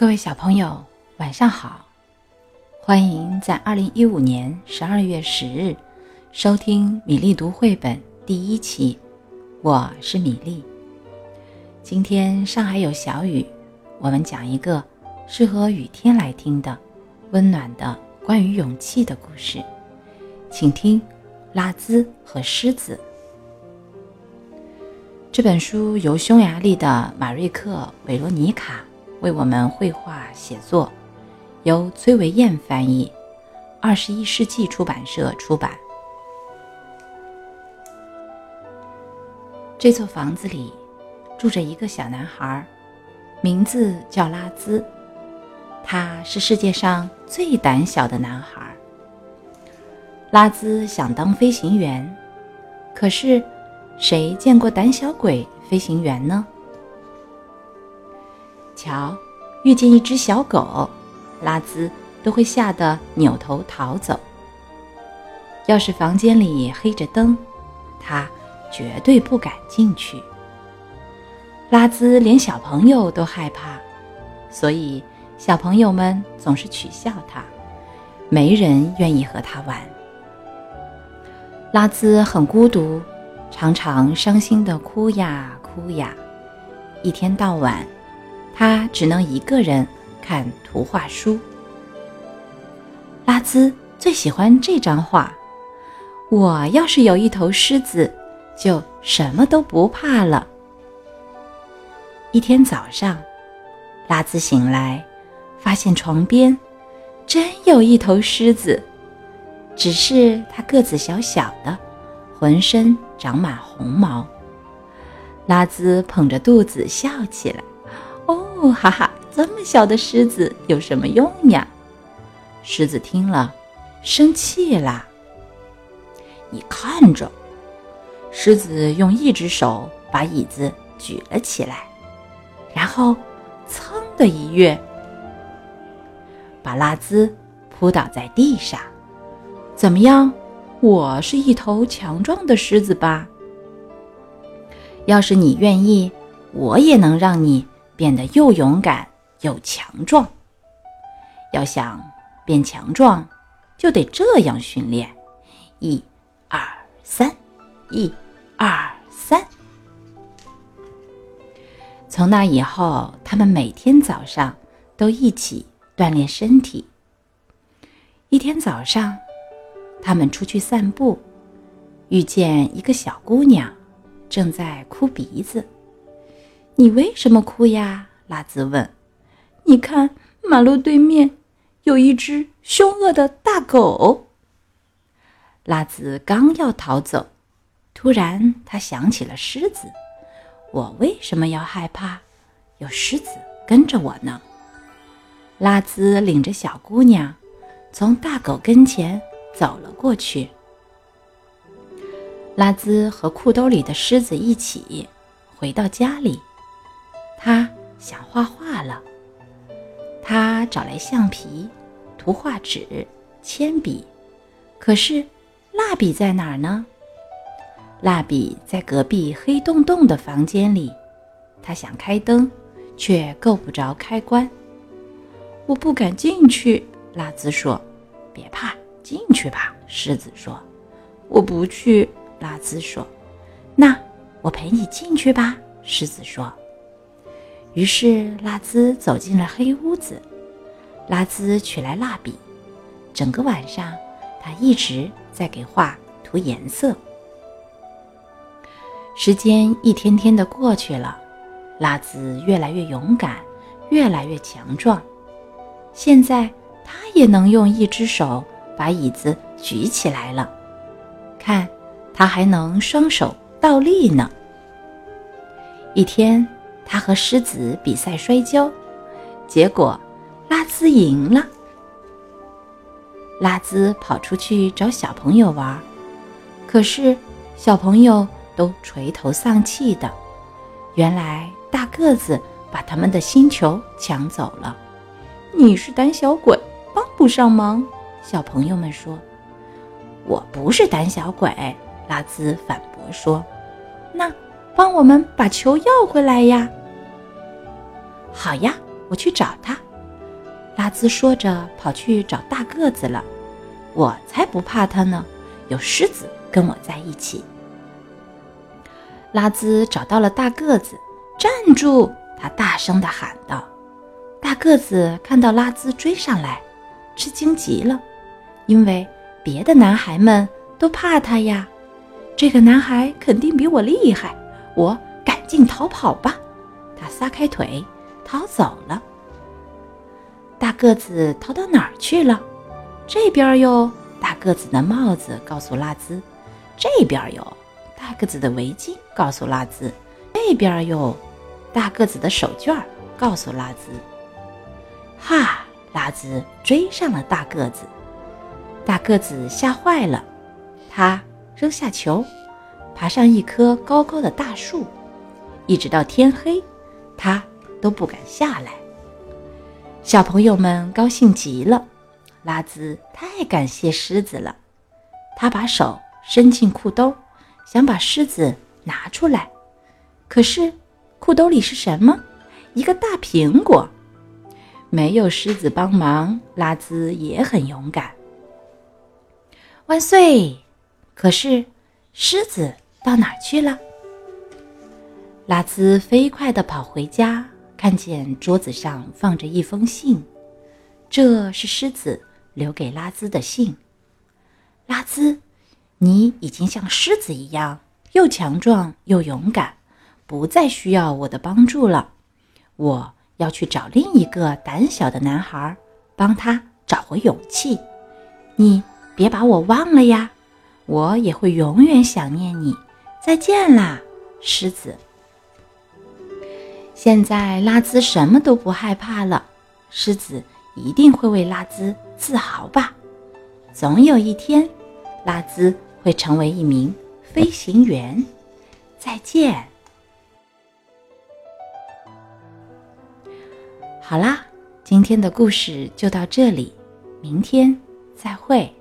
各位小朋友，晚上好！欢迎在二零一五年十二月十日收听米粒读绘本第一期。我是米粒。今天上海有小雨，我们讲一个适合雨天来听的温暖的关于勇气的故事，请听《拉兹和狮子》。这本书由匈牙利的马瑞克·韦罗尼卡为我们绘画写作，由崔维燕翻译，二十一世纪出版社出版。这座房子里住着一个小男孩，名字叫拉兹。他是世界上最胆小的男孩。拉兹想当飞行员，可是。谁见过胆小鬼飞行员呢？瞧，遇见一只小狗，拉兹都会吓得扭头逃走。要是房间里黑着灯，他绝对不敢进去。拉兹连小朋友都害怕，所以小朋友们总是取笑他，没人愿意和他玩。拉兹很孤独。常常伤心的哭呀哭呀，一天到晚，他只能一个人看图画书。拉兹最喜欢这张画：我要是有一头狮子，就什么都不怕了。一天早上，拉兹醒来，发现床边真有一头狮子，只是它个子小小的。浑身长满红毛，拉兹捧着肚子笑起来。哦，哈哈，这么小的狮子有什么用呀？狮子听了，生气啦。你看着，狮子用一只手把椅子举了起来，然后噌的一跃，把拉兹扑倒在地上。怎么样？我是一头强壮的狮子吧？要是你愿意，我也能让你变得又勇敢又强壮。要想变强壮，就得这样训练：一、二、三，一、二、三。从那以后，他们每天早上都一起锻炼身体。一天早上。他们出去散步，遇见一个小姑娘，正在哭鼻子。“你为什么哭呀？”拉兹问。“你看，马路对面有一只凶恶的大狗。”拉兹刚要逃走，突然他想起了狮子。“我为什么要害怕？有狮子跟着我呢。”拉兹领着小姑娘，从大狗跟前。走了过去。拉兹和裤兜里的狮子一起回到家里，他想画画了。他找来橡皮、图画纸、铅笔，可是蜡笔在哪儿呢？蜡笔在隔壁黑洞洞的房间里。他想开灯，却够不着开关。我不敢进去，拉兹说：“别怕。”进去吧，狮子说。“我不去。”拉兹说。“那我陪你进去吧。”狮子说。于是拉兹走进了黑屋子。拉兹取来蜡笔，整个晚上他一直在给画涂颜色。时间一天天的过去了，拉兹越来越勇敢，越来越强壮。现在他也能用一只手。把椅子举起来了，看，他还能双手倒立呢。一天，他和狮子比赛摔跤，结果拉兹赢了。拉兹跑出去找小朋友玩，可是小朋友都垂头丧气的。原来大个子把他们的星球抢走了。你是胆小鬼，帮不上忙。小朋友们说：“我不是胆小鬼。”拉兹反驳说：“那帮我们把球要回来呀！”“好呀，我去找他。”拉兹说着跑去找大个子了。我才不怕他呢，有狮子跟我在一起。拉兹找到了大个子，站住！他大声地喊道。大个子看到拉兹追上来，吃惊极了，因为别的男孩们都怕他呀。这个男孩肯定比我厉害，我赶紧逃跑吧！他撒开腿逃走了。大个子逃到哪儿去了？这边有大个子的帽子，告诉拉兹；这边有大个子的围巾，告诉拉兹；这边有大个子的手绢，告诉拉兹。哈！拉兹追上了大个子，大个子吓坏了，他扔下球，爬上一棵高高的大树，一直到天黑，他都不敢下来。小朋友们高兴极了，拉兹太感谢狮子了。他把手伸进裤兜，想把狮子拿出来，可是裤兜里是什么？一个大苹果。没有狮子帮忙，拉兹也很勇敢。万岁！可是狮子到哪儿去了？拉兹飞快地跑回家，看见桌子上放着一封信，这是狮子留给拉兹的信。拉兹，你已经像狮子一样又强壮又勇敢，不再需要我的帮助了。我。要去找另一个胆小的男孩，帮他找回勇气。你别把我忘了呀，我也会永远想念你。再见啦，狮子。现在拉兹什么都不害怕了，狮子一定会为拉兹自豪吧。总有一天，拉兹会成为一名飞行员。再见。好啦，今天的故事就到这里，明天再会。